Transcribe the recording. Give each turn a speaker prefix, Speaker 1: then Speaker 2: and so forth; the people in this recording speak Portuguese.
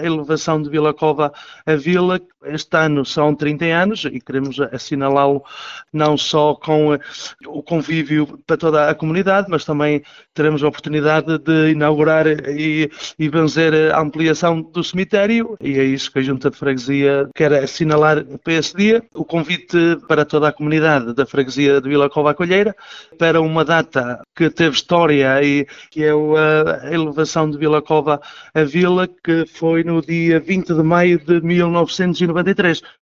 Speaker 1: a elevação de Vila Cova a Vila. Este ano são 30 anos e queremos assinalá-lo não só com eh, o convívio para toda a comunidade, mas também teremos a oportunidade de inaugurar e, e benzer a ampliação do cemitério e é isso que a Junta de Freguesia quer assinalar para esse dia. O convite para toda a comunidade da Freguesia de Vila Cova Colheira para uma data que teve história e que é a elevação de Vila Cova a Vila, que foi no dia 20 de maio de 1993.